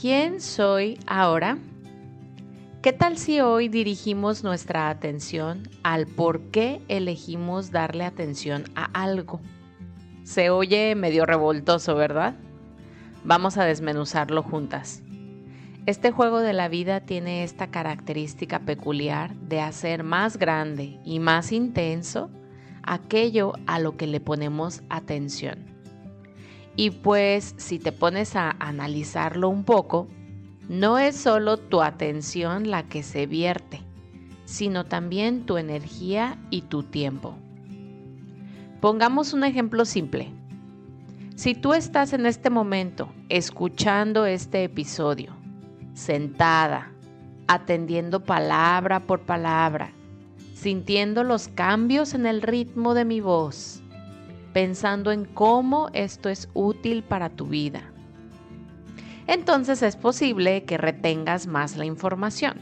¿Quién soy ahora? ¿Qué tal si hoy dirigimos nuestra atención al por qué elegimos darle atención a algo? Se oye medio revoltoso, ¿verdad? Vamos a desmenuzarlo juntas. Este juego de la vida tiene esta característica peculiar de hacer más grande y más intenso aquello a lo que le ponemos atención. Y pues si te pones a analizarlo un poco, no es solo tu atención la que se vierte, sino también tu energía y tu tiempo. Pongamos un ejemplo simple. Si tú estás en este momento escuchando este episodio, sentada, atendiendo palabra por palabra, sintiendo los cambios en el ritmo de mi voz, pensando en cómo esto es útil para tu vida. Entonces es posible que retengas más la información,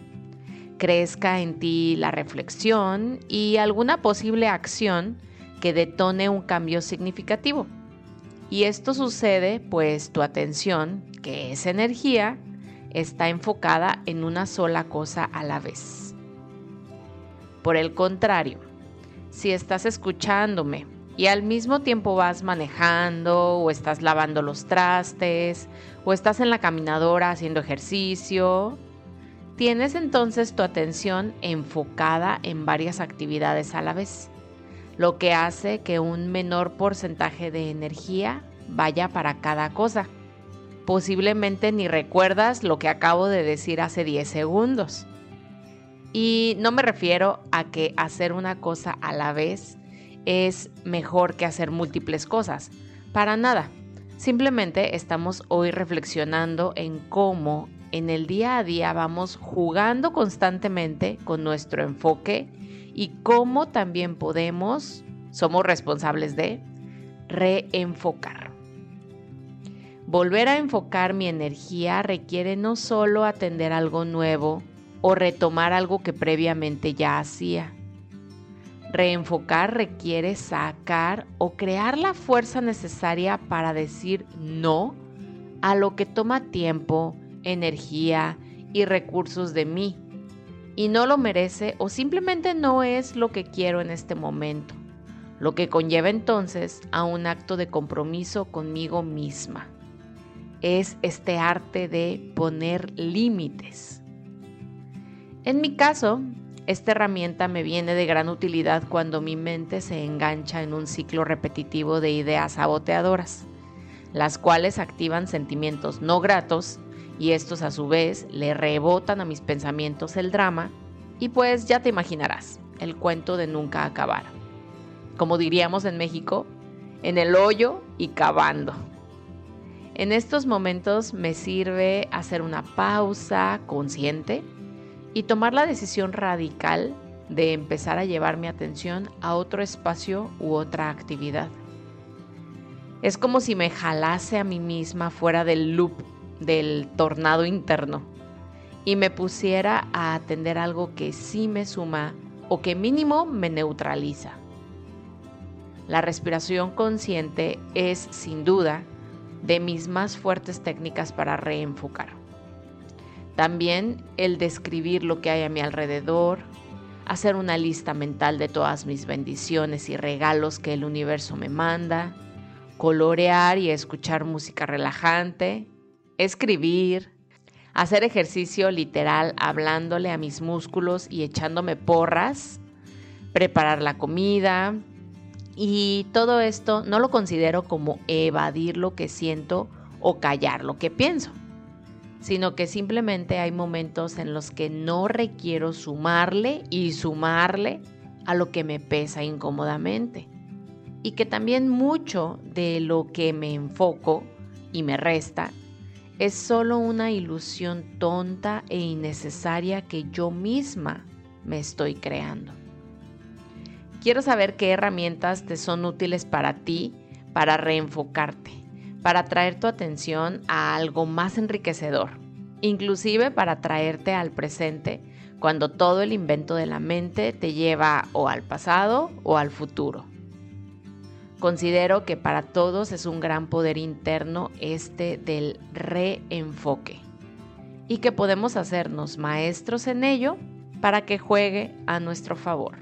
crezca en ti la reflexión y alguna posible acción que detone un cambio significativo. Y esto sucede pues tu atención, que es energía, está enfocada en una sola cosa a la vez. Por el contrario, si estás escuchándome y al mismo tiempo vas manejando o estás lavando los trastes o estás en la caminadora haciendo ejercicio, tienes entonces tu atención enfocada en varias actividades a la vez, lo que hace que un menor porcentaje de energía vaya para cada cosa. Posiblemente ni recuerdas lo que acabo de decir hace 10 segundos. Y no me refiero a que hacer una cosa a la vez es mejor que hacer múltiples cosas. Para nada. Simplemente estamos hoy reflexionando en cómo en el día a día vamos jugando constantemente con nuestro enfoque y cómo también podemos, somos responsables de, reenfocar. Volver a enfocar mi energía requiere no solo atender algo nuevo, o retomar algo que previamente ya hacía. Reenfocar requiere sacar o crear la fuerza necesaria para decir no a lo que toma tiempo, energía y recursos de mí y no lo merece o simplemente no es lo que quiero en este momento, lo que conlleva entonces a un acto de compromiso conmigo misma. Es este arte de poner límites. En mi caso, esta herramienta me viene de gran utilidad cuando mi mente se engancha en un ciclo repetitivo de ideas saboteadoras, las cuales activan sentimientos no gratos y estos a su vez le rebotan a mis pensamientos el drama y pues ya te imaginarás, el cuento de nunca acabar. Como diríamos en México, en el hoyo y cavando. En estos momentos me sirve hacer una pausa consciente y tomar la decisión radical de empezar a llevar mi atención a otro espacio u otra actividad. Es como si me jalase a mí misma fuera del loop del tornado interno y me pusiera a atender algo que sí me suma o que mínimo me neutraliza. La respiración consciente es, sin duda, de mis más fuertes técnicas para reenfocar. También el describir lo que hay a mi alrededor, hacer una lista mental de todas mis bendiciones y regalos que el universo me manda, colorear y escuchar música relajante, escribir, hacer ejercicio literal hablándole a mis músculos y echándome porras, preparar la comida. Y todo esto no lo considero como evadir lo que siento o callar lo que pienso sino que simplemente hay momentos en los que no requiero sumarle y sumarle a lo que me pesa incómodamente. Y que también mucho de lo que me enfoco y me resta es solo una ilusión tonta e innecesaria que yo misma me estoy creando. Quiero saber qué herramientas te son útiles para ti para reenfocarte para traer tu atención a algo más enriquecedor, inclusive para traerte al presente cuando todo el invento de la mente te lleva o al pasado o al futuro. Considero que para todos es un gran poder interno este del reenfoque, y que podemos hacernos maestros en ello para que juegue a nuestro favor.